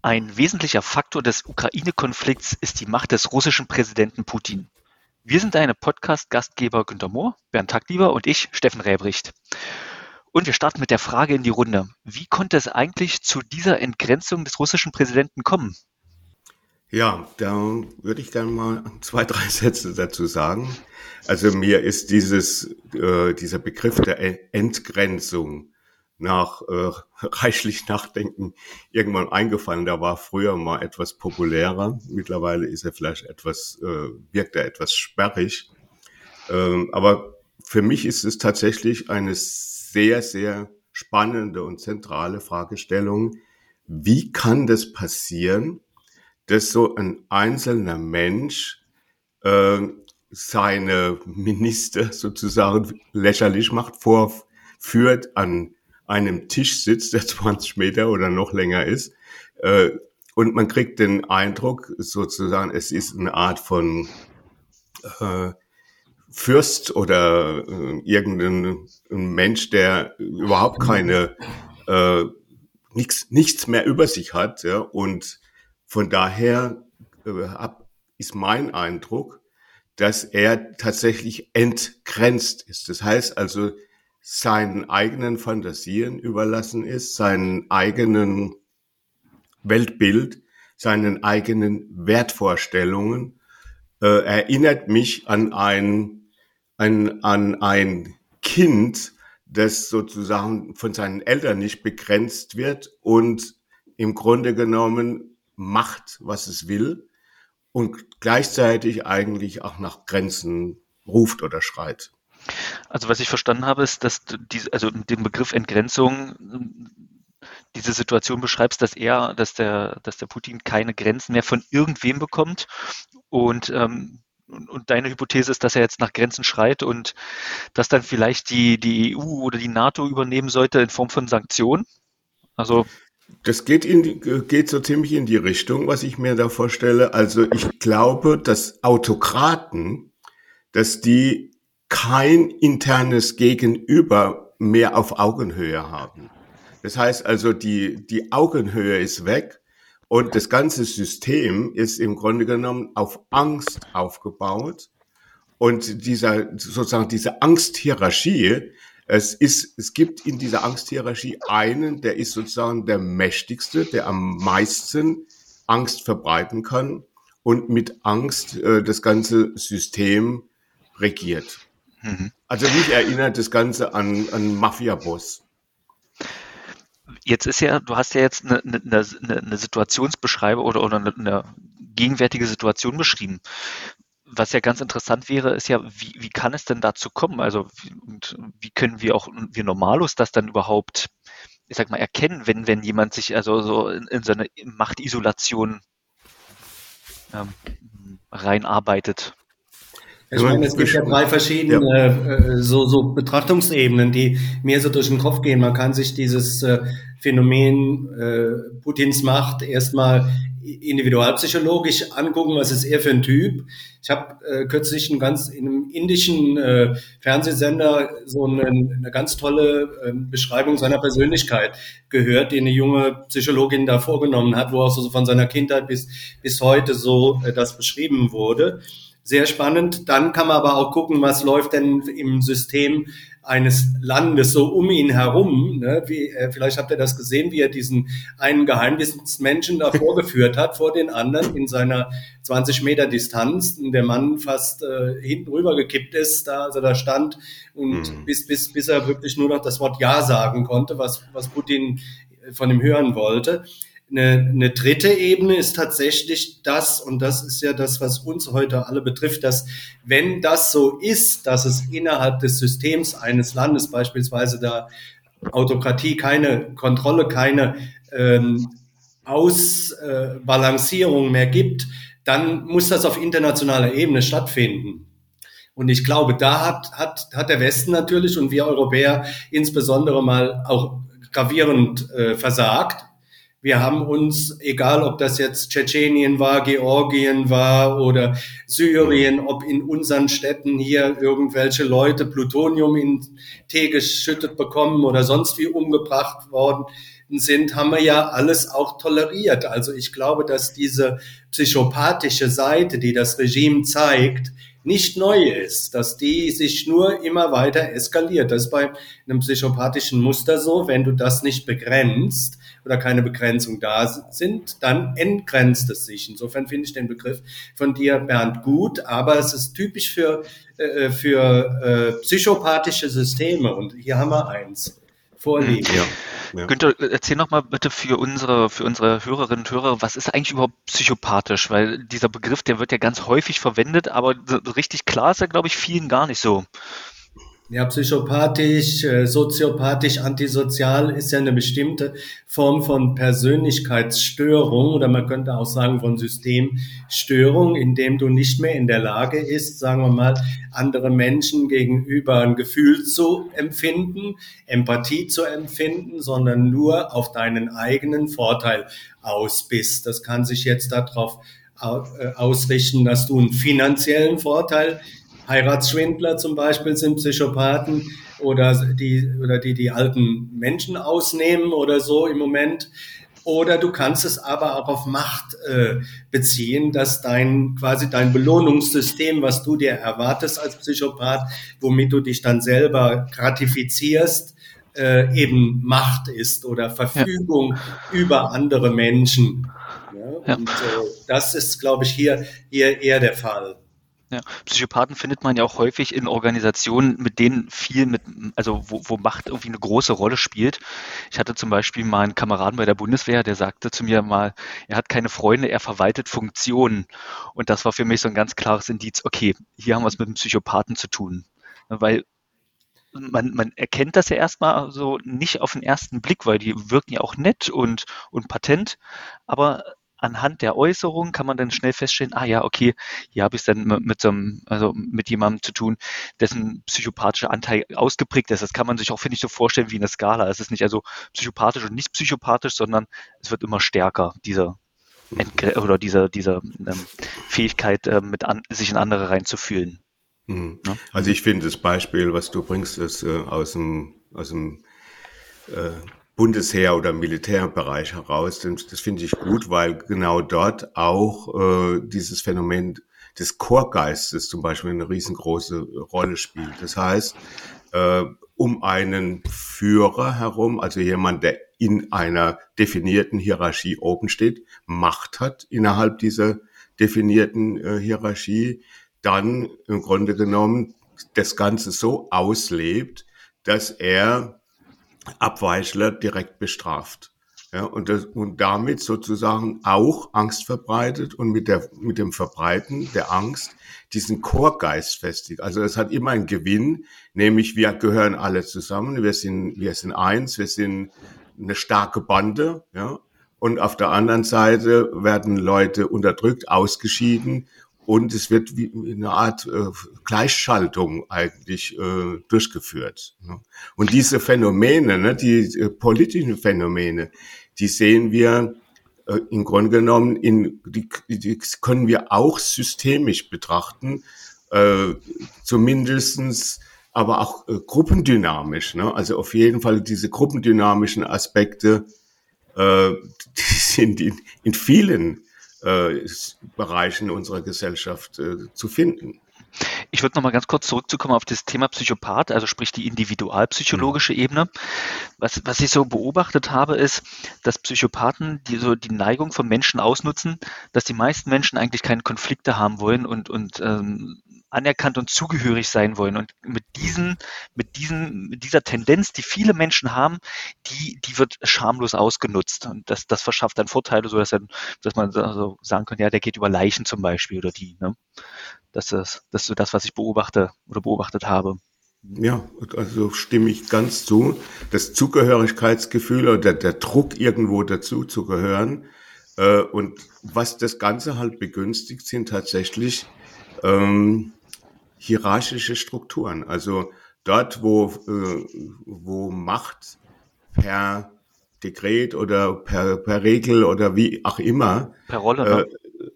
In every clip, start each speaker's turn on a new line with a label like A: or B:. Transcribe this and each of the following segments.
A: Ein wesentlicher Faktor des Ukraine-Konflikts ist die Macht des russischen Präsidenten Putin. Wir sind deine Podcast-Gastgeber Günter Mohr, Bernd Taglieber und ich, Steffen Räbricht. Und wir starten mit der Frage in die Runde. Wie konnte es eigentlich zu dieser Entgrenzung des russischen Präsidenten kommen?
B: Ja, da würde ich gerne mal zwei, drei Sätze dazu sagen. Also mir ist dieses, äh, dieser Begriff der Entgrenzung nach äh, reichlich Nachdenken irgendwann eingefallen. Da war früher mal etwas populärer. Mittlerweile ist er vielleicht etwas, äh, wirkt er etwas sperrig. Ähm, aber für mich ist es tatsächlich eine sehr, sehr spannende und zentrale Fragestellung. Wie kann das passieren, dass so ein einzelner Mensch äh, seine Minister sozusagen lächerlich macht, vorführt an einem Tisch sitzt, der 20 Meter oder noch länger ist. Äh, und man kriegt den Eindruck, sozusagen, es ist eine Art von äh, Fürst oder äh, irgendein Mensch, der überhaupt keine äh, nichts nichts mehr über sich hat. Ja? Und von daher äh, ist mein Eindruck, dass er tatsächlich entgrenzt ist. Das heißt also, seinen eigenen Fantasien überlassen ist, seinen eigenen Weltbild, seinen eigenen Wertvorstellungen, äh, erinnert mich an ein, ein, an ein Kind, das sozusagen von seinen Eltern nicht begrenzt wird und im Grunde genommen macht, was es will und gleichzeitig eigentlich auch nach Grenzen ruft oder schreit.
A: Also was ich verstanden habe, ist, dass du diese, also den Begriff Entgrenzung diese Situation beschreibst, dass er, dass der, dass der Putin keine Grenzen mehr von irgendwem bekommt und ähm, und deine Hypothese ist, dass er jetzt nach Grenzen schreit und dass dann vielleicht die, die EU oder die NATO übernehmen sollte in Form von Sanktionen?
B: Also. Das geht, in geht so ziemlich in die Richtung, was ich mir da vorstelle. Also ich glaube, dass Autokraten, dass die kein internes Gegenüber mehr auf Augenhöhe haben. Das heißt also, die, die Augenhöhe ist weg und das ganze System ist im Grunde genommen auf Angst aufgebaut. Und dieser, sozusagen diese Angsthierarchie, es ist, es gibt in dieser Angsthierarchie einen, der ist sozusagen der mächtigste, der am meisten Angst verbreiten kann und mit Angst äh, das ganze System regiert. Mhm. Also mich erinnert das Ganze an, an Mafia-Boss.
A: Jetzt ist ja, du hast ja jetzt eine, eine, eine Situationsbeschreibung oder, oder eine, eine gegenwärtige Situation beschrieben. Was ja ganz interessant wäre, ist ja, wie, wie kann es denn dazu kommen? Also, und wie können wir auch, wir Normalos das dann überhaupt, ich sag mal, erkennen, wenn, wenn jemand sich also so in, in seine Machtisolation ähm, reinarbeitet?
C: Ich meine, es gibt ja drei verschiedene ja. Äh, so, so Betrachtungsebenen, die mir so durch den Kopf gehen. Man kann sich dieses äh, Phänomen äh, Putins Macht erstmal individualpsychologisch angucken, was ist er für ein Typ. Ich habe äh, kürzlich einen ganz in einem indischen äh, Fernsehsender so eine, eine ganz tolle äh, Beschreibung seiner Persönlichkeit gehört, die eine junge Psychologin da vorgenommen hat, wo auch so von seiner Kindheit bis bis heute so äh, das beschrieben wurde sehr spannend. Dann kann man aber auch gucken, was läuft denn im System eines Landes so um ihn herum. Ne? Wie, äh, vielleicht habt ihr das gesehen, wie er diesen einen Geheimwissensmenschen da vorgeführt hat vor den anderen in seiner 20 Meter Distanz. Und der Mann fast äh, hinten rüber gekippt ist, da also da stand und mhm. bis bis bis er wirklich nur noch das Wort Ja sagen konnte, was was Putin von ihm hören wollte. Eine, eine dritte Ebene ist tatsächlich das, und das ist ja das, was uns heute alle betrifft, dass wenn das so ist, dass es innerhalb des Systems eines Landes beispielsweise da Autokratie keine Kontrolle, keine ähm, Ausbalancierung mehr gibt, dann muss das auf internationaler Ebene stattfinden. Und ich glaube, da hat, hat, hat der Westen natürlich und wir Europäer insbesondere mal auch gravierend äh, versagt wir haben uns, egal ob das jetzt Tschetschenien war, Georgien war oder Syrien, ob in unseren Städten hier irgendwelche Leute Plutonium in Tee geschüttet bekommen oder sonst wie umgebracht worden, sind, haben wir ja alles auch toleriert. Also ich glaube, dass diese psychopathische Seite, die das Regime zeigt, nicht neu ist, dass die sich nur immer weiter eskaliert. Das ist bei einem psychopathischen Muster so, wenn du das nicht begrenzt oder keine Begrenzung da sind, dann entgrenzt es sich. Insofern finde ich den Begriff von dir, Bernd, gut, aber es ist typisch für, äh, für äh, psychopathische Systeme und hier haben wir eins vorliegen. Ja.
A: Ja. Günther, erzähl noch mal bitte für unsere, für unsere Hörerinnen und Hörer, was ist eigentlich überhaupt psychopathisch? Weil dieser Begriff, der wird ja ganz häufig verwendet, aber richtig klar ist er, glaube ich, vielen gar nicht so.
C: Ja, psychopathisch, äh, soziopathisch, antisozial ist ja eine bestimmte Form von Persönlichkeitsstörung oder man könnte auch sagen von Systemstörung, in dem du nicht mehr in der Lage ist, sagen wir mal, andere Menschen gegenüber ein Gefühl zu empfinden, Empathie zu empfinden, sondern nur auf deinen eigenen Vorteil aus bist. Das kann sich jetzt darauf äh, ausrichten, dass du einen finanziellen Vorteil Heiratsschwindler zum Beispiel sind Psychopathen oder die, oder die die alten Menschen ausnehmen oder so im Moment. Oder du kannst es aber auch auf Macht äh, beziehen, dass dein quasi dein Belohnungssystem, was du dir erwartest als Psychopath, womit du dich dann selber gratifizierst, äh, eben Macht ist oder Verfügung ja. über andere Menschen. Ja? Und äh, das ist, glaube ich, hier, hier eher der Fall.
A: Ja, Psychopathen findet man ja auch häufig in Organisationen, mit denen viel mit, also wo, wo Macht irgendwie eine große Rolle spielt. Ich hatte zum Beispiel mal einen Kameraden bei der Bundeswehr, der sagte zu mir mal, er hat keine Freunde, er verwaltet Funktionen. Und das war für mich so ein ganz klares Indiz, okay, hier haben wir es mit einem Psychopathen zu tun. Weil man, man erkennt das ja erstmal so nicht auf den ersten Blick, weil die wirken ja auch nett und, und patent, aber anhand der Äußerung kann man dann schnell feststellen, ah ja, okay, hier habe ich es dann mit so einem, also mit jemandem zu tun, dessen psychopathischer Anteil ausgeprägt ist. Das kann man sich auch, finde ich, so vorstellen wie eine Skala. Es ist nicht also psychopathisch und nicht psychopathisch, sondern es wird immer stärker, diese Entgre oder diese, diese ähm, Fähigkeit, äh, mit an, sich in andere reinzufühlen.
B: Mhm. Ja? Also ich finde das Beispiel, was du bringst, ist äh, aus dem, aus dem äh, Bundesheer oder Militärbereich heraus. Das finde ich gut, weil genau dort auch äh, dieses Phänomen des Chorgeistes zum Beispiel eine riesengroße Rolle spielt. Das heißt, äh, um einen Führer herum, also jemand, der in einer definierten Hierarchie oben steht, Macht hat innerhalb dieser definierten äh, Hierarchie, dann im Grunde genommen das Ganze so auslebt, dass er Abweichler direkt bestraft. Ja, und, das, und damit sozusagen auch Angst verbreitet und mit, der, mit dem Verbreiten der Angst diesen Chorgeist festigt. Also es hat immer einen Gewinn, nämlich wir gehören alle zusammen, wir sind, wir sind eins, wir sind eine starke Bande, ja. Und auf der anderen Seite werden Leute unterdrückt, ausgeschieden und es wird wie eine Art äh, Gleichschaltung eigentlich äh, durchgeführt. Ne? Und diese Phänomene, ne, die äh, politischen Phänomene, die sehen wir äh, im Grunde genommen, in, die, die können wir auch systemisch betrachten, äh, zumindestens aber auch äh, gruppendynamisch. Ne? Also auf jeden Fall diese gruppendynamischen Aspekte, äh, die sind in, in vielen äh, Bereichen unserer Gesellschaft äh, zu finden.
A: Ich würde noch mal ganz kurz zurückzukommen auf das Thema Psychopath, also sprich die individualpsychologische mhm. Ebene. Was, was ich so beobachtet habe, ist, dass Psychopathen die so die Neigung von Menschen ausnutzen, dass die meisten Menschen eigentlich keine Konflikte haben wollen und, und ähm, anerkannt und zugehörig sein wollen. Und mit diesen, mit diesen, mit dieser Tendenz, die viele Menschen haben, die, die wird schamlos ausgenutzt. Und das, das verschafft dann Vorteile, so dass, dann, dass man so sagen könnte, ja, der geht über Leichen zum Beispiel oder die. Ne? Das ist, das ist so das, was ich beobachte oder beobachtet habe.
B: Ja, also stimme ich ganz zu. Das Zugehörigkeitsgefühl oder der, der Druck, irgendwo dazu zu gehören. Äh, und was das Ganze halt begünstigt, sind tatsächlich ähm, hierarchische Strukturen. Also dort, wo, äh, wo Macht per Dekret oder per, per Regel oder wie auch immer
A: per Rolle,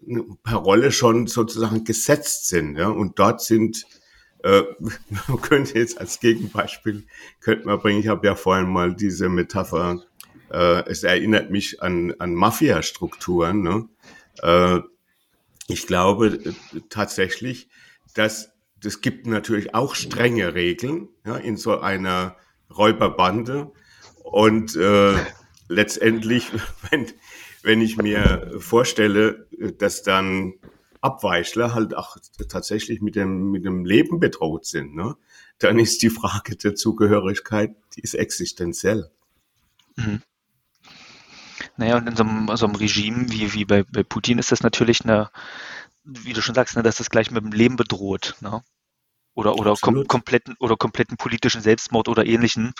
B: ne? äh, per Rolle schon sozusagen gesetzt sind. Ja? Und dort sind, äh, man könnte jetzt als Gegenbeispiel, könnte man bringen, ich habe ja vorhin mal diese Metapher Äh, es erinnert mich an, an Mafia-Strukturen. Ne? Äh, ich glaube äh, tatsächlich, dass es gibt natürlich auch strenge Regeln ja, in so einer Räuberbande. Und äh, letztendlich, wenn, wenn ich mir vorstelle, dass dann Abweichler halt auch tatsächlich mit dem, mit dem Leben bedroht sind, ne? dann ist die Frage der Zugehörigkeit, die ist existenziell. Mhm.
A: Naja, und in so einem, so einem Regime wie, wie bei, bei Putin ist das natürlich eine, wie du schon sagst, ne, dass das gleich mit dem Leben bedroht. Ne? Oder, oder kom kompletten, oder kompletten politischen Selbstmord oder ähnlichen.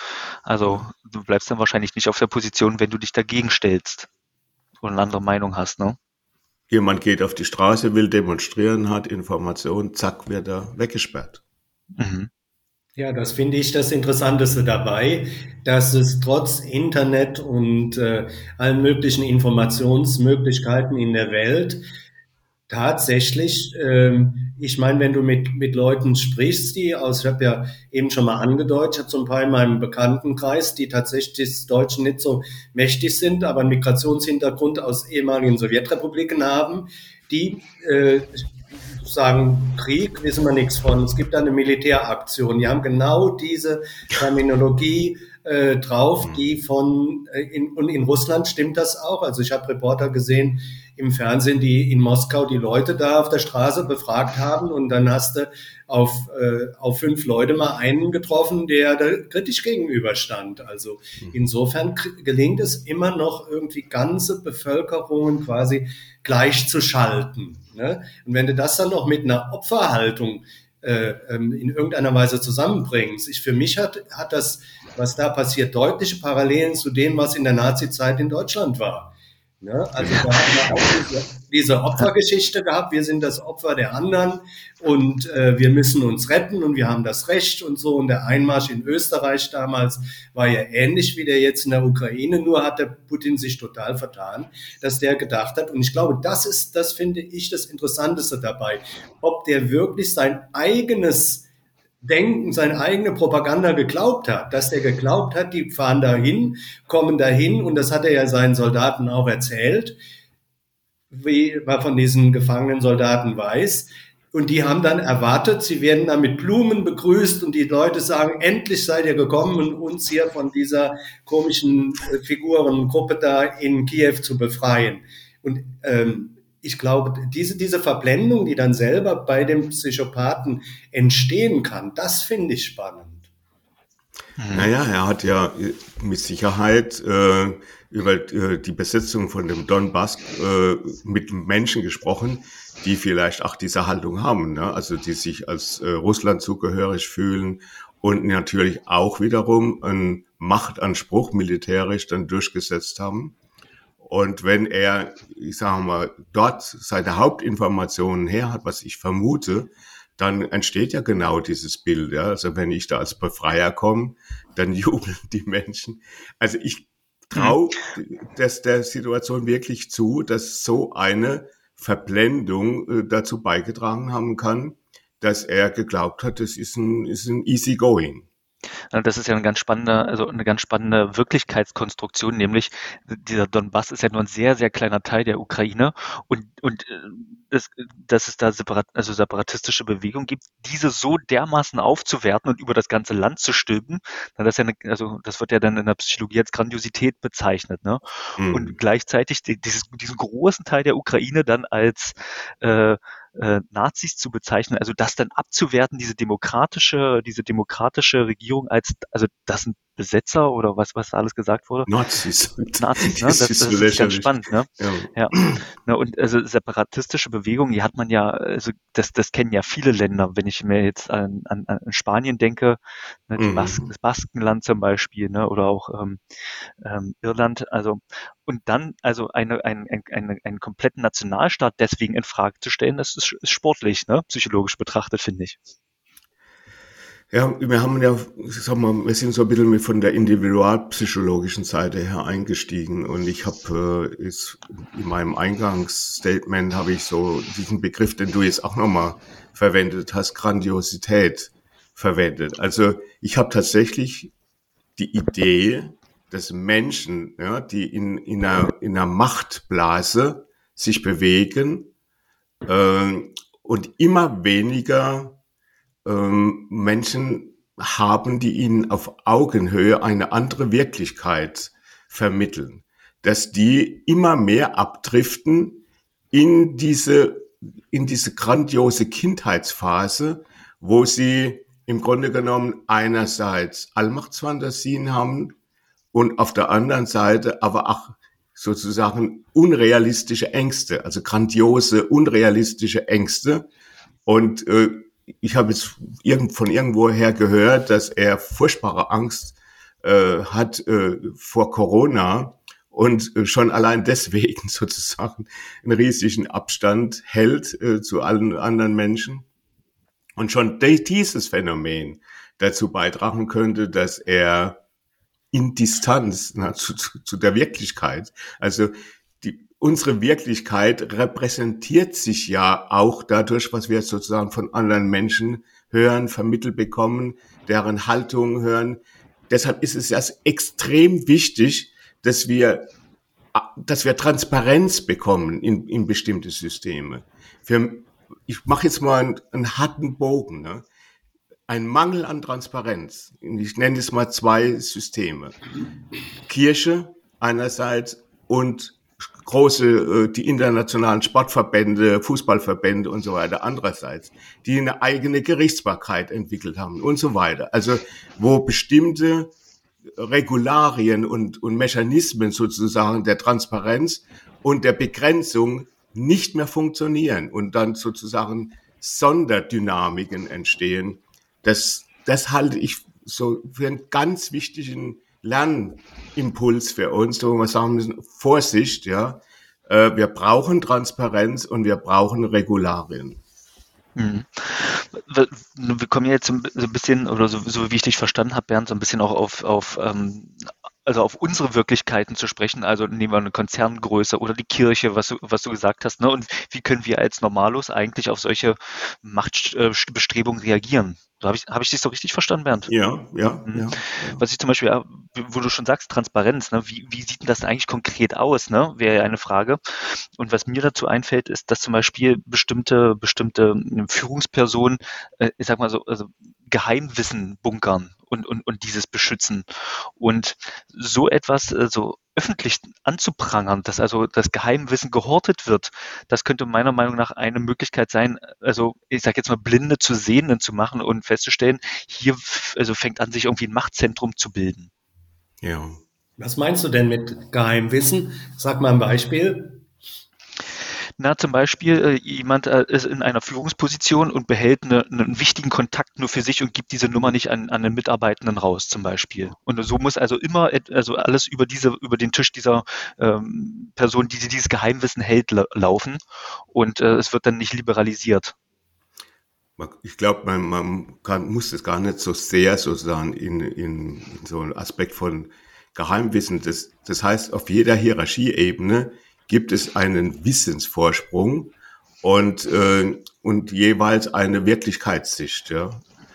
A: Also du bleibst dann wahrscheinlich nicht auf der Position, wenn du dich dagegen stellst oder eine andere Meinung hast, ne?
B: Jemand geht auf die Straße, will demonstrieren, hat Informationen, zack, wird er weggesperrt. Mhm.
C: Ja, das finde ich das Interessanteste dabei, dass es trotz Internet und äh, allen möglichen Informationsmöglichkeiten in der Welt tatsächlich, ähm, ich meine, wenn du mit, mit Leuten sprichst, die aus, ich habe ja eben schon mal angedeutet, ich habe so ein paar in meinem Bekanntenkreis, die tatsächlich des Deutschen nicht so mächtig sind, aber einen Migrationshintergrund aus ehemaligen Sowjetrepubliken haben, die äh, sagen, Krieg wissen wir nichts von. Es gibt eine Militäraktion. Die haben genau diese Terminologie äh, drauf, hm. die von äh, in, und in Russland stimmt das auch. Also ich habe Reporter gesehen im Fernsehen, die in Moskau die Leute da auf der Straße befragt haben und dann hast du auf, äh, auf fünf Leute mal einen getroffen, der da kritisch gegenüberstand. Also hm. insofern gelingt es immer noch irgendwie ganze Bevölkerungen quasi gleichzuschalten. Ne? Und wenn du das dann noch mit einer Opferhaltung äh, ähm, in irgendeiner Weise zusammenbringst, ich, für mich hat, hat das, was da passiert, deutliche Parallelen zu dem, was in der Nazi-Zeit in Deutschland war. Ne? Also da haben wir auch diese, Opfergeschichte gehabt, wir sind das Opfer der anderen und äh, wir müssen uns retten und wir haben das Recht und so. Und der Einmarsch in Österreich damals war ja ähnlich wie der jetzt in der Ukraine, nur hat der Putin sich total vertan, dass der gedacht hat. Und ich glaube, das ist, das finde ich das Interessanteste dabei, ob der wirklich sein eigenes Denken, seine eigene Propaganda geglaubt hat, dass der geglaubt hat, die fahren dahin, kommen dahin und das hat er ja seinen Soldaten auch erzählt, wie man von diesen gefangenen Soldaten weiß. Und die haben dann erwartet, sie werden dann mit Blumen begrüßt und die Leute sagen, endlich seid ihr gekommen, um uns hier von dieser komischen äh, Figurengruppe da in Kiew zu befreien. Und ähm, ich glaube, diese, diese Verblendung, die dann selber bei dem Psychopathen entstehen kann, das finde ich spannend.
B: Mhm. Naja, er hat ja mit Sicherheit äh, über äh, die Besetzung von dem Donbass äh, mit Menschen gesprochen, die vielleicht auch diese Haltung haben, ne? also die sich als äh, Russland zugehörig fühlen und natürlich auch wiederum einen Machtanspruch militärisch dann durchgesetzt haben. Und wenn er, ich sage mal, dort seine Hauptinformationen her hat, was ich vermute, dann entsteht ja genau dieses Bild. Ja? Also wenn ich da als Befreier komme, dann jubeln die Menschen. Also ich traue mhm. das der Situation wirklich zu, dass so eine Verblendung äh, dazu beigetragen haben kann, dass er geglaubt hat, es ist ein, ist ein easy going.
A: Das ist ja eine ganz spannende, also eine ganz spannende Wirklichkeitskonstruktion, nämlich dieser Donbass ist ja nur ein sehr, sehr kleiner Teil der Ukraine und, und äh, das, dass es da separat, also separatistische Bewegungen gibt, diese so dermaßen aufzuwerten und über das ganze Land zu stülpen, das, ja eine, also das wird ja dann in der Psychologie als Grandiosität bezeichnet. Ne? Mhm. Und gleichzeitig dieses, diesen großen Teil der Ukraine dann als äh, äh, Nazis zu bezeichnen, also das dann abzuwerten, diese demokratische, diese demokratische Regierung als, also das sind Besetzer oder was, was alles gesagt wurde.
B: Nazis.
A: Nazis, ne? Das, das, das ist ganz spannend, ne? Ja. ja. Und also separatistische Bewegungen, die hat man ja, also das, das kennen ja viele Länder. Wenn ich mir jetzt an, an, an Spanien denke, ne, mhm. Bas das Baskenland zum Beispiel, ne? Oder auch ähm, ähm, Irland, also und dann also eine, ein, ein, ein, einen kompletten Nationalstaat deswegen in Frage zu stellen, das ist, ist sportlich, ne? Psychologisch betrachtet, finde ich.
B: Ja, wir haben ja, ich sag mal, wir sind so ein bisschen von der individualpsychologischen Seite her eingestiegen und ich habe äh, in meinem Eingangsstatement habe ich so diesen Begriff, den du jetzt auch nochmal verwendet hast, Grandiosität verwendet. Also ich habe tatsächlich die Idee, dass Menschen, ja, die in, in, einer, in einer Machtblase sich bewegen äh, und immer weniger äh, Menschen haben, die ihnen auf Augenhöhe eine andere Wirklichkeit vermitteln, dass die immer mehr abdriften in diese, in diese grandiose Kindheitsphase, wo sie im Grunde genommen einerseits Allmachtsfantasien haben und auf der anderen Seite aber auch sozusagen unrealistische Ängste, also grandiose, unrealistische Ängste. Und äh, ich habe jetzt irgend, von irgendwoher gehört, dass er furchtbare Angst äh, hat äh, vor Corona und äh, schon allein deswegen sozusagen einen riesigen Abstand hält äh, zu allen anderen Menschen. Und schon dieses Phänomen dazu beitragen könnte, dass er in Distanz na, zu, zu, zu der Wirklichkeit, also unsere Wirklichkeit repräsentiert sich ja auch dadurch, was wir sozusagen von anderen Menschen hören, vermittelt bekommen, deren Haltung hören. Deshalb ist es erst extrem wichtig, dass wir, dass wir Transparenz bekommen in, in bestimmte Systeme. Für, ich mache jetzt mal einen, einen harten Bogen. Ne? Ein Mangel an Transparenz. Ich nenne es mal zwei Systeme. Kirche einerseits und große, äh, die internationalen Sportverbände, Fußballverbände und so weiter andererseits, die eine eigene Gerichtsbarkeit entwickelt haben und so weiter. Also wo bestimmte Regularien und, und Mechanismen sozusagen der Transparenz und der Begrenzung nicht mehr funktionieren und dann sozusagen Sonderdynamiken entstehen. Das, das halte ich so für einen ganz wichtigen Lernimpuls für uns, wo wir sagen müssen, Vorsicht, ja, äh, wir brauchen Transparenz und wir brauchen Regularien.
A: Hm. Wir kommen jetzt so ein bisschen, oder so, so wie ich dich verstanden habe, Bernd, so ein bisschen auch auf, auf ähm, also auf unsere Wirklichkeiten zu sprechen, also nehmen wir eine Konzerngröße oder die Kirche, was du, was du gesagt hast, ne? Und wie können wir als Normalos eigentlich auf solche Machtbestrebungen reagieren? So habe ich, hab ich dich so richtig verstanden, Bernd?
B: Ja, ja, mhm. ja,
A: Was ich zum Beispiel, wo du schon sagst, Transparenz, ne? wie, wie sieht denn das eigentlich konkret aus, ne? wäre ja eine Frage. Und was mir dazu einfällt, ist, dass zum Beispiel bestimmte, bestimmte Führungspersonen, äh, ich sag mal so, also Geheimwissen bunkern und, und, und dieses beschützen. Und so etwas äh, so öffentlich anzuprangern, dass also das Geheimwissen gehortet wird, das könnte meiner Meinung nach eine Möglichkeit sein, also ich sage jetzt mal Blinde zu Sehenden zu machen und festzustellen, hier also fängt an, sich irgendwie ein Machtzentrum zu bilden.
C: Ja. Was meinst du denn mit Geheimwissen? Sag mal ein Beispiel.
A: Na, zum Beispiel, äh, jemand äh, ist in einer Führungsposition und behält eine, einen wichtigen Kontakt nur für sich und gibt diese Nummer nicht an, an den Mitarbeitenden raus, zum Beispiel. Und so muss also immer, also alles über diese, über den Tisch dieser ähm, Person, die dieses Geheimwissen hält, laufen. Und äh, es wird dann nicht liberalisiert.
B: Ich glaube, man, man kann, muss das gar nicht so sehr sozusagen in, in, in so einen Aspekt von Geheimwissen. Das, das heißt, auf jeder Hierarchieebene gibt es einen Wissensvorsprung und, äh, und jeweils eine Wirklichkeitssicht. Ja.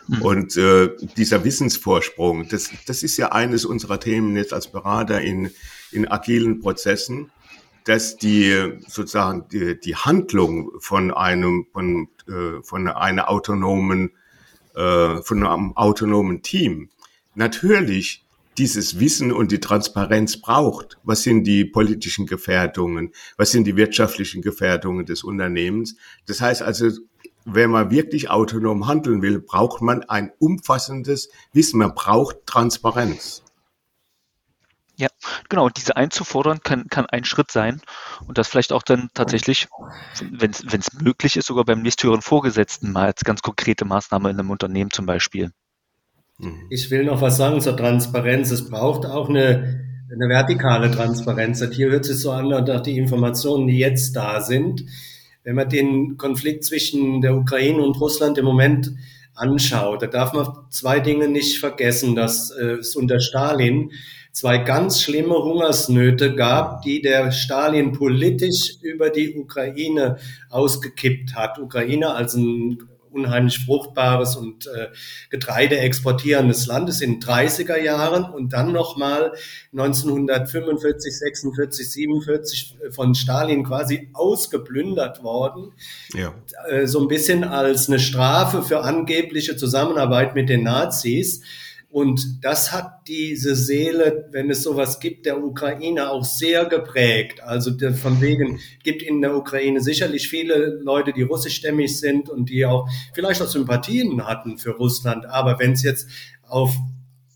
B: Mhm. Und äh, dieser Wissensvorsprung, das, das ist ja eines unserer Themen jetzt als Berater in, in agilen Prozessen, dass die sozusagen die, die Handlung von einem von, äh, von einer autonomen äh, von einem autonomen Team natürlich dieses Wissen und die Transparenz braucht. Was sind die politischen Gefährdungen? Was sind die wirtschaftlichen Gefährdungen des Unternehmens? Das heißt also, wenn man wirklich autonom handeln will, braucht man ein umfassendes Wissen. Man braucht Transparenz.
A: Ja, genau. Und diese einzufordern kann, kann ein Schritt sein. Und das vielleicht auch dann tatsächlich, wenn es möglich ist, sogar beim nächsthöheren Vorgesetzten mal als ganz konkrete Maßnahme in einem Unternehmen zum Beispiel.
C: Mhm. Ich will noch was sagen zur Transparenz. Es braucht auch eine, eine vertikale Transparenz. Hier hört es so an, dass die Informationen, die jetzt da sind, wenn man den Konflikt zwischen der Ukraine und Russland im Moment anschaut, da darf man zwei Dinge nicht vergessen, dass es unter Stalin zwei ganz schlimme Hungersnöte gab, die der Stalin politisch über die Ukraine ausgekippt hat. Ukraine als ein unheimlich fruchtbares und äh, Getreide exportierendes Land ist in den 30er Jahren und dann nochmal 1945, 46, 47 von Stalin quasi ausgeplündert worden. Ja. Äh, so ein bisschen als eine Strafe für angebliche Zusammenarbeit mit den Nazis. Und das hat diese Seele, wenn es sowas gibt, der Ukraine auch sehr geprägt. Also von wegen gibt in der Ukraine sicherlich viele Leute, die russischstämmig sind und die auch vielleicht auch Sympathien hatten für Russland. Aber wenn es jetzt auf,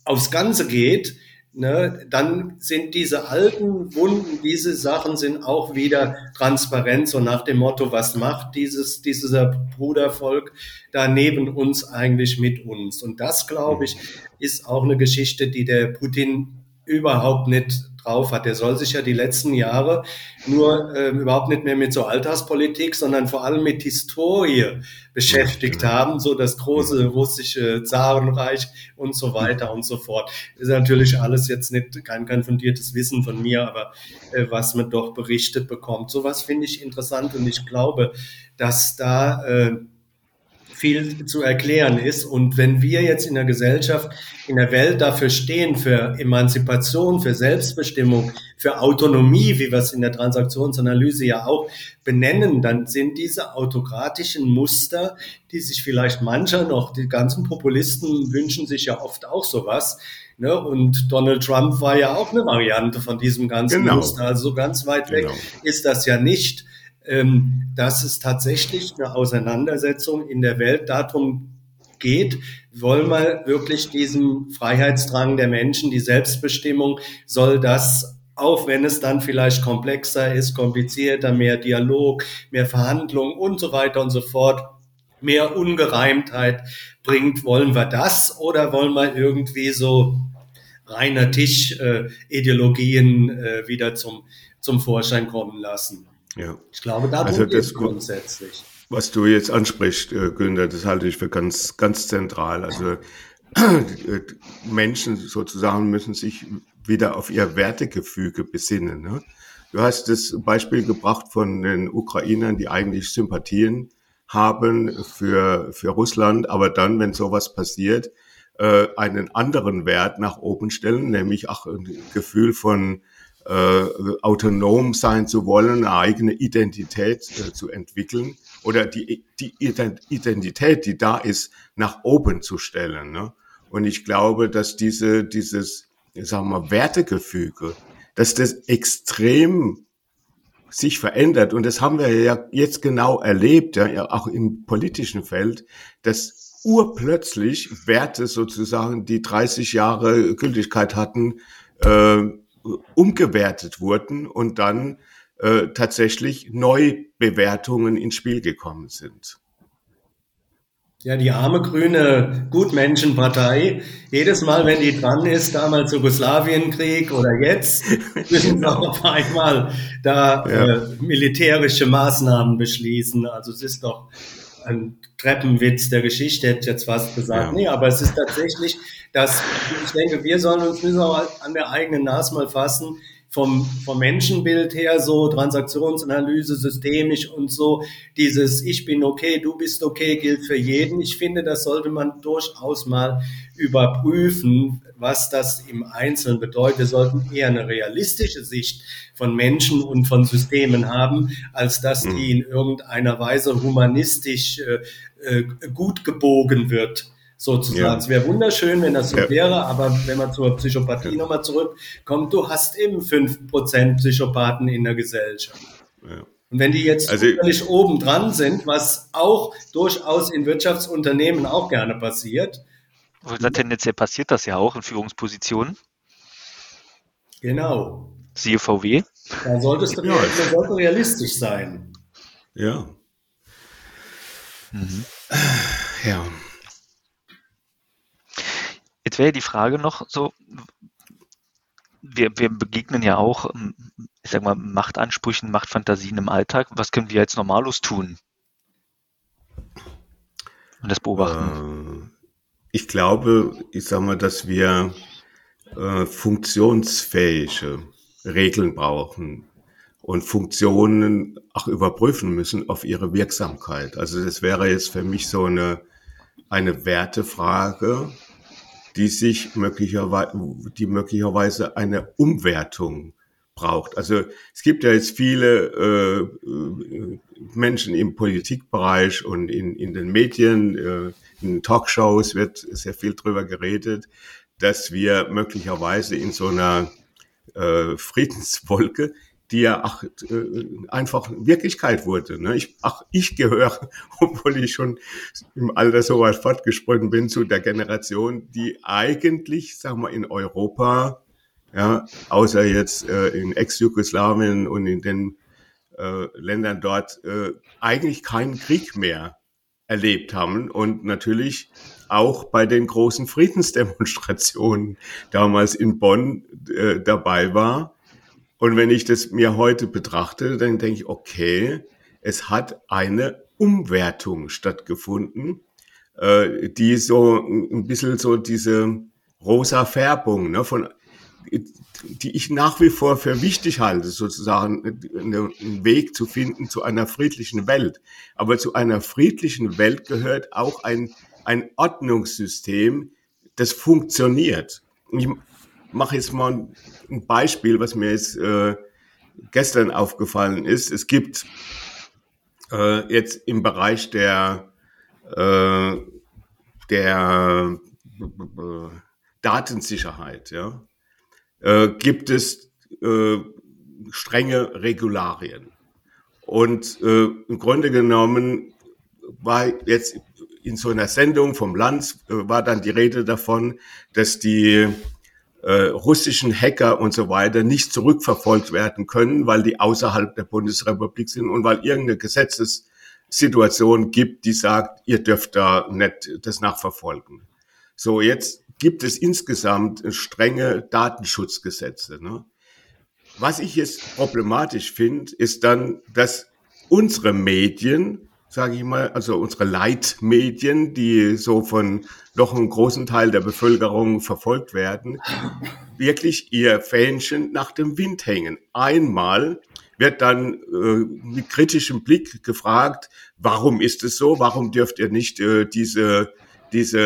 C: aufs Ganze geht, ne, dann sind diese alten Wunden, diese Sachen sind auch wieder transparent, so nach dem Motto, was macht dieses, dieser Brudervolk da neben uns eigentlich mit uns? Und das, glaube ich, ist auch eine Geschichte, die der Putin überhaupt nicht drauf hat. Der soll sich ja die letzten Jahre nur äh, überhaupt nicht mehr mit so Alltagspolitik, sondern vor allem mit Historie beschäftigt genau. haben, so das große russische Zarenreich und so weiter und so fort. Das ist natürlich alles jetzt nicht kein, kein fundiertes Wissen von mir, aber äh, was man doch berichtet bekommt. Sowas finde ich interessant und ich glaube, dass da äh, viel zu erklären ist. Und wenn wir jetzt in der Gesellschaft, in der Welt dafür stehen, für Emanzipation, für Selbstbestimmung, für Autonomie, wie wir es in der Transaktionsanalyse ja auch benennen, dann sind diese autokratischen Muster, die sich vielleicht mancher noch, die ganzen Populisten wünschen sich ja oft auch sowas, Ne? Und Donald Trump war ja auch eine Variante von diesem ganzen genau. Muster. Also ganz weit weg genau. ist das ja nicht ähm, dass es tatsächlich eine Auseinandersetzung in der Welt darum geht, wollen wir wirklich diesem Freiheitsdrang der Menschen, die Selbstbestimmung, soll das auch wenn es dann vielleicht komplexer ist, komplizierter, mehr Dialog, mehr Verhandlungen und so weiter und so fort, mehr Ungereimtheit bringt, wollen wir das oder wollen wir irgendwie so reiner Tisch-Ideologien äh, äh, wieder zum, zum Vorschein kommen lassen?
B: Ja. Ich glaube, da also das grundsätzlich. Was du jetzt ansprichst, äh, Günther, das halte ich für ganz, ganz zentral. Also Menschen sozusagen müssen sich wieder auf ihr Wertegefüge besinnen. Ne? Du hast das Beispiel gebracht von den Ukrainern, die eigentlich Sympathien haben für, für Russland, aber dann, wenn sowas passiert, äh, einen anderen Wert nach oben stellen, nämlich auch ein Gefühl von äh, autonom sein zu wollen, eine eigene Identität äh, zu entwickeln oder die, die Identität, die da ist, nach oben zu stellen. Ne? Und ich glaube, dass diese, dieses, sagen wir mal, Wertegefüge, dass das extrem sich verändert. Und das haben wir ja jetzt genau erlebt, ja, auch im politischen Feld, dass urplötzlich Werte sozusagen, die 30 Jahre Gültigkeit hatten, äh, umgewertet wurden und dann äh, tatsächlich Neubewertungen ins Spiel gekommen sind.
C: Ja, die arme grüne Gutmenschenpartei, jedes Mal, wenn die dran ist, damals Jugoslawienkrieg oder jetzt, müssen sie auf einmal da ja. äh, militärische Maßnahmen beschließen. Also es ist doch ein Treppenwitz der Geschichte, hätte ich jetzt fast gesagt. Ja. Nee, aber es ist tatsächlich dass ich denke, wir sollen uns müssen auch an der eigenen Nase mal fassen, vom, vom Menschenbild her, so Transaktionsanalyse, systemisch und so, dieses Ich bin okay, du bist okay, gilt für jeden. Ich finde, das sollte man durchaus mal überprüfen, was das im Einzelnen bedeutet. Wir sollten eher eine realistische Sicht von Menschen und von Systemen haben, als dass die in irgendeiner Weise humanistisch äh, äh gut gebogen wird sozusagen. Ja. Es wäre wunderschön, wenn das so ja. wäre, aber wenn man zur Psychopathie ja. nochmal zurückkommt, du hast eben fünf Prozent Psychopathen in der Gesellschaft. Ja. Und wenn die jetzt also, völlig oben dran sind, was auch durchaus in Wirtschaftsunternehmen auch gerne passiert.
A: Oder tendenziell passiert das ja auch in Führungspositionen.
C: Genau.
A: Siehe VW.
C: Da solltest du ja. sollte realistisch sein.
B: Ja. Mhm. Ja.
A: Jetzt wäre die Frage noch so, wir, wir begegnen ja auch, ähm, ich sag mal, Machtansprüchen, Machtfantasien im Alltag. Was können wir jetzt normalos tun? Und das beobachten.
B: Äh, ich glaube, ich sag mal, dass wir äh, funktionsfähige Regeln brauchen. und Funktionen auch überprüfen müssen auf ihre Wirksamkeit. Also das wäre jetzt für mich so eine, eine Wertefrage, die sich möglicherweise, die möglicherweise eine Umwertung braucht. Also es gibt ja jetzt viele äh, Menschen im Politikbereich und in, in den Medien, äh, in Talkshows wird sehr viel drüber geredet, dass wir möglicherweise in so einer äh, Friedenswolke die ja ach, äh, einfach Wirklichkeit wurde. Ne? Ich, ach, ich gehöre, obwohl ich schon im Alter so weit fortgesprungen bin, zu der Generation, die eigentlich, sagen wir, in Europa, ja, außer jetzt äh, in Ex-Jugoslawien und in den äh, Ländern dort, äh, eigentlich keinen Krieg mehr erlebt haben und natürlich auch bei den großen Friedensdemonstrationen damals in Bonn äh, dabei war und wenn ich das mir heute betrachte, dann denke ich, okay, es hat eine Umwertung stattgefunden, äh, die so ein bisschen so diese rosa Färbung, ne, von, die ich nach wie vor für wichtig halte, sozusagen einen Weg zu finden zu einer friedlichen Welt. Aber zu einer friedlichen Welt gehört auch ein, ein Ordnungssystem, das funktioniert. Ich mache jetzt mal ein Beispiel, was mir jetzt äh, gestern aufgefallen ist. Es gibt äh, jetzt im Bereich der, äh, der äh, Datensicherheit, ja, äh, gibt es äh, strenge Regularien. Und äh, im Grunde genommen war jetzt in so einer Sendung vom Land äh, war dann die Rede davon, dass die äh, russischen Hacker und so weiter nicht zurückverfolgt werden können, weil die außerhalb der Bundesrepublik sind und weil irgendeine Gesetzessituation gibt, die sagt, ihr dürft da nicht das nachverfolgen. So, jetzt gibt es insgesamt strenge Datenschutzgesetze. Ne? Was ich jetzt problematisch finde, ist dann, dass unsere Medien sage ich mal, also unsere Leitmedien, die so von noch einem großen Teil der Bevölkerung verfolgt werden, wirklich ihr Fähnchen nach dem Wind hängen. Einmal wird dann äh, mit kritischem Blick gefragt, warum ist es so? Warum dürft ihr nicht äh, diese, diese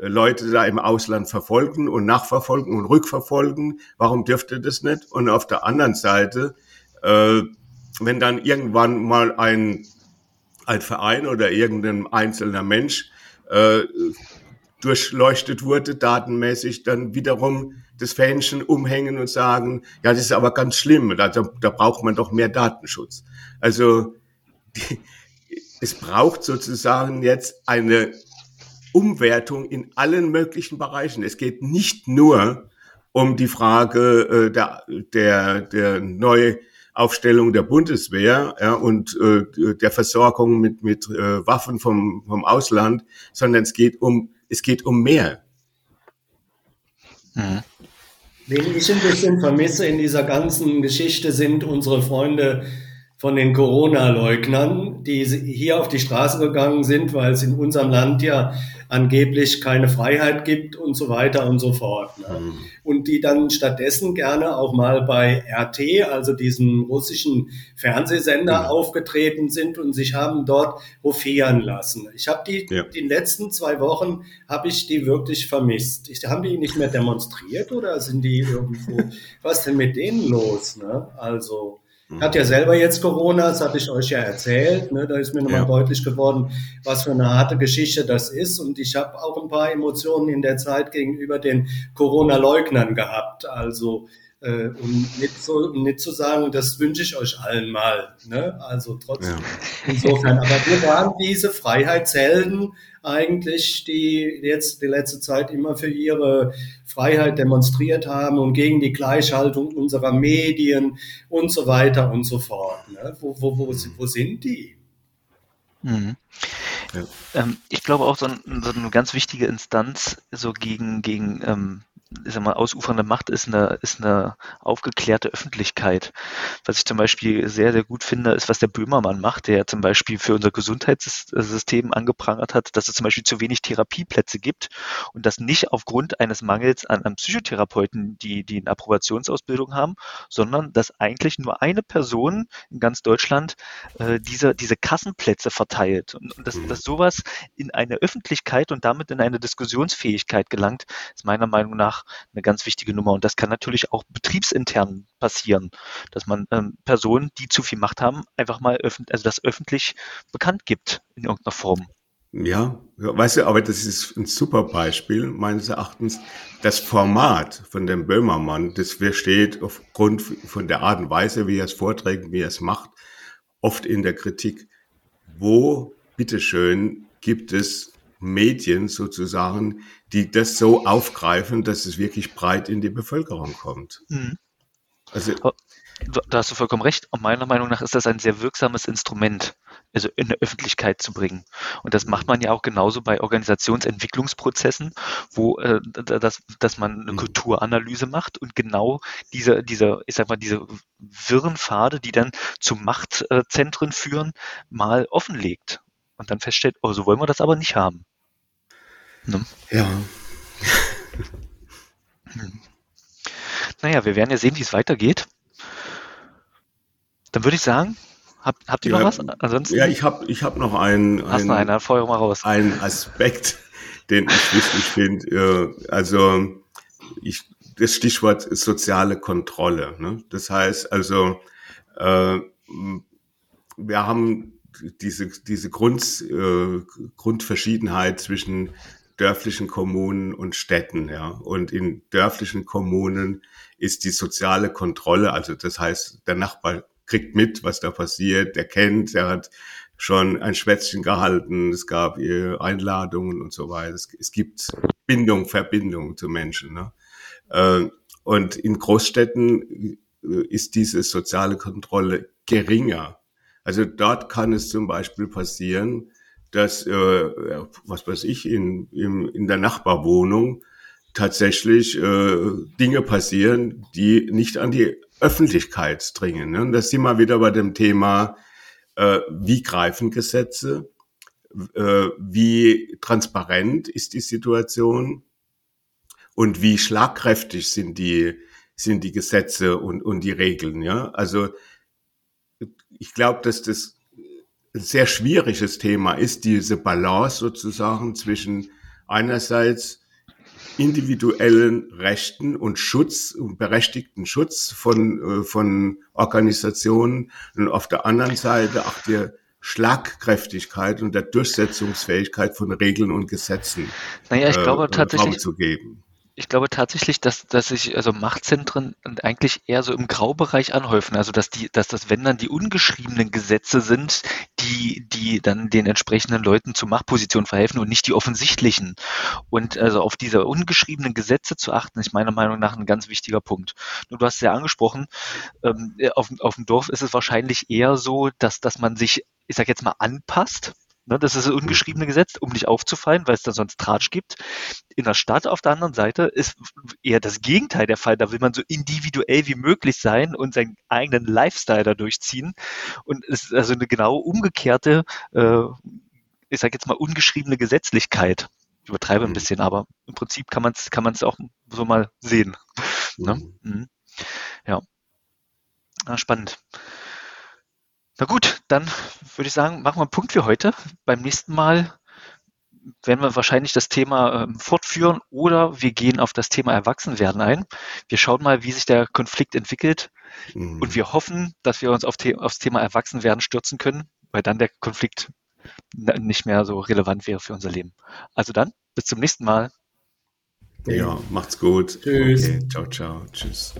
B: äh, Leute da im Ausland verfolgen und nachverfolgen und rückverfolgen? Warum dürft ihr das nicht? Und auf der anderen Seite, äh, wenn dann irgendwann mal ein ein Verein oder irgendein einzelner Mensch äh, durchleuchtet wurde, datenmäßig, dann wiederum das Fähnchen umhängen und sagen, ja, das ist aber ganz schlimm, da, da braucht man doch mehr Datenschutz. Also die, es braucht sozusagen jetzt eine Umwertung in allen möglichen Bereichen. Es geht nicht nur um die Frage äh, der, der, der neu Aufstellung der Bundeswehr ja, und äh, der Versorgung mit, mit äh, Waffen vom, vom Ausland, sondern es geht um, es geht um mehr.
C: Mhm. Wen ich ein bisschen vermisse in dieser ganzen Geschichte sind unsere Freunde von den Corona-Leugnern, die hier auf die Straße gegangen sind, weil es in unserem Land ja angeblich keine Freiheit gibt und so weiter und so fort. Ne? Mhm. Und die dann stattdessen gerne auch mal bei RT, also diesem russischen Fernsehsender, mhm. aufgetreten sind und sich haben dort hofieren lassen. Ich habe die, ja. die letzten zwei Wochen, habe ich die wirklich vermisst. Ich, haben die nicht mehr demonstriert oder sind die irgendwo, was denn mit denen los? Ne? Also, hat ja selber jetzt Corona, das hatte ich euch ja erzählt. Ne? Da ist mir nochmal ja. deutlich geworden, was für eine harte Geschichte das ist. Und ich habe auch ein paar Emotionen in der Zeit gegenüber den Corona-Leugnern gehabt. Also äh, und nicht, so, nicht zu sagen, das wünsche ich euch allen mal. Ne? Also trotzdem. Ja. Insofern. Aber wir waren diese Freiheitshelden eigentlich, die jetzt die letzte Zeit immer für ihre Freiheit demonstriert haben und gegen die Gleichhaltung unserer Medien und so weiter und so fort. Ne? Wo, wo, wo, wo sind die?
A: Mhm. Ja. Ähm, ich glaube auch so, ein, so, eine ganz wichtige Instanz so gegen, gegen ähm, ich sag mal, ausufernde Macht ist eine, ist eine aufgeklärte Öffentlichkeit. Was ich zum Beispiel sehr, sehr gut finde, ist, was der Böhmermann macht, der zum Beispiel für unser Gesundheitssystem angeprangert hat, dass es zum Beispiel zu wenig Therapieplätze gibt und das nicht aufgrund eines Mangels an, an Psychotherapeuten, die, die eine Approbationsausbildung haben, sondern dass eigentlich nur eine Person in ganz Deutschland äh, diese, diese Kassenplätze verteilt. Und, und dass, mhm. dass sowas in eine Öffentlichkeit und damit in eine Diskussionsfähigkeit gelangt, ist meiner Meinung nach eine ganz wichtige Nummer. Und das kann natürlich auch betriebsintern passieren, dass man ähm, Personen, die zu viel Macht haben, einfach mal öffentlich, also das öffentlich bekannt gibt in irgendeiner Form.
B: Ja, weißt du, aber das ist ein super Beispiel meines Erachtens. Das Format von dem Böhmermann, das versteht aufgrund von der Art und Weise, wie er es vorträgt, wie er es macht, oft in der Kritik. Wo, bitteschön, gibt es Medien sozusagen, die das so aufgreifen, dass es wirklich breit in die Bevölkerung kommt. Mhm.
A: Also, da hast du vollkommen recht. Und meiner Meinung nach ist das ein sehr wirksames Instrument, also in der Öffentlichkeit zu bringen. Und das macht man ja auch genauso bei Organisationsentwicklungsprozessen, wo äh, das, dass man eine mhm. Kulturanalyse macht und genau diese, diese, ich sag mal, diese wirren Pfade, die dann zu Machtzentren führen, mal offenlegt und dann feststellt, oh, so wollen wir das aber nicht haben.
B: Ne? Ja.
A: hm. Naja, wir werden ja sehen, wie es weitergeht. Dann würde ich sagen, habt, habt ihr ja, noch was?
B: Ansonsten? Ja, ich habe ich hab noch einen,
A: Hast einen, einen, Feuer mal raus.
B: einen Aspekt, den ich wichtig finde. Äh, also ich, das Stichwort ist soziale Kontrolle. Ne? Das heißt also, äh, wir haben diese, diese Grund, äh, Grundverschiedenheit zwischen dörflichen Kommunen und Städten, ja. Und in dörflichen Kommunen ist die soziale Kontrolle, also das heißt, der Nachbar kriegt mit, was da passiert, der kennt, er hat schon ein Schwätzchen gehalten, es gab Einladungen und so weiter. Es, es gibt Bindung, Verbindung zu Menschen. Ne? Äh, und in Großstädten äh, ist diese soziale Kontrolle geringer. Also dort kann es zum Beispiel passieren, dass, äh, was weiß ich, in, in, in der Nachbarwohnung tatsächlich äh, Dinge passieren, die nicht an die Öffentlichkeit dringen. Ne? Und da sind wir wieder bei dem Thema, äh, wie greifen Gesetze, äh, wie transparent ist die Situation und wie schlagkräftig sind die, sind die Gesetze und, und die Regeln. Ja? Also ich glaube, dass das ein sehr schwieriges Thema ist, diese Balance sozusagen zwischen einerseits individuellen Rechten und Schutz und berechtigten Schutz von, äh, von Organisationen und auf der anderen Seite auch der Schlagkräftigkeit und der Durchsetzungsfähigkeit von Regeln und Gesetzen
A: naja, ich glaube äh, tatsächlich,
B: zu geben
A: ich glaube tatsächlich, dass, dass sich also Machtzentren eigentlich eher so im Graubereich anhäufen. Also dass die, dass das, wenn dann die ungeschriebenen Gesetze sind, die, die dann den entsprechenden Leuten zu Machtpositionen verhelfen und nicht die offensichtlichen. Und also auf diese ungeschriebenen Gesetze zu achten, ist meiner Meinung nach ein ganz wichtiger Punkt. Nur du hast es ja angesprochen, ähm, auf, auf dem Dorf ist es wahrscheinlich eher so, dass, dass man sich, ich sag jetzt mal, anpasst das ist das ungeschriebene Gesetz, um nicht aufzufallen, weil es da sonst Tratsch gibt. In der Stadt auf der anderen Seite ist eher das Gegenteil der Fall. Da will man so individuell wie möglich sein und seinen eigenen Lifestyle da durchziehen. Und es ist also eine genau umgekehrte, äh, ich sage jetzt mal, ungeschriebene Gesetzlichkeit. Ich übertreibe ein mhm. bisschen, aber im Prinzip kann man es kann man's auch so mal sehen. Ne? Mhm. Mhm. Ja. Na, spannend. Na gut, dann würde ich sagen, machen wir einen Punkt für heute. Beim nächsten Mal werden wir wahrscheinlich das Thema ähm, fortführen oder wir gehen auf das Thema Erwachsenwerden ein. Wir schauen mal, wie sich der Konflikt entwickelt mhm. und wir hoffen, dass wir uns auf The aufs Thema Erwachsenwerden stürzen können, weil dann der Konflikt nicht mehr so relevant wäre für unser Leben. Also dann, bis zum nächsten Mal.
B: Ja, macht's gut. Tschüss. Okay, ciao, ciao. Tschüss.